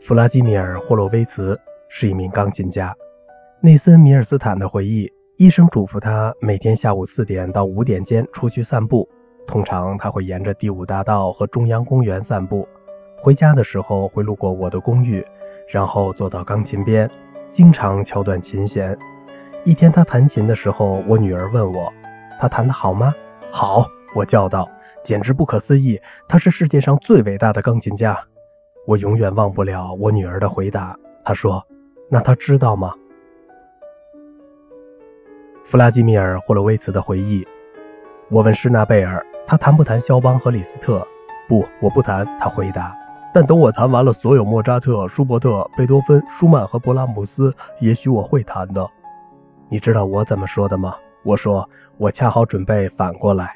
弗拉基米尔·霍洛维茨是一名钢琴家。内森·米尔斯坦的回忆：医生嘱咐他每天下午四点到五点间出去散步，通常他会沿着第五大道和中央公园散步。回家的时候会路过我的公寓，然后坐到钢琴边，经常敲断琴弦。一天他弹琴的时候，我女儿问我：“他弹得好吗？”“好！”我叫道，“简直不可思议！他是世界上最伟大的钢琴家。”我永远忘不了我女儿的回答。她说：“那他知道吗？”弗拉基米尔·霍洛维茨的回忆。我问施纳贝尔：“他谈不谈肖邦和李斯特？”“不，我不谈。”他回答。但等我谈完了所有莫扎特、舒伯特、贝多芬、舒曼和勃拉姆斯，也许我会谈的。你知道我怎么说的吗？我说我恰好准备反过来。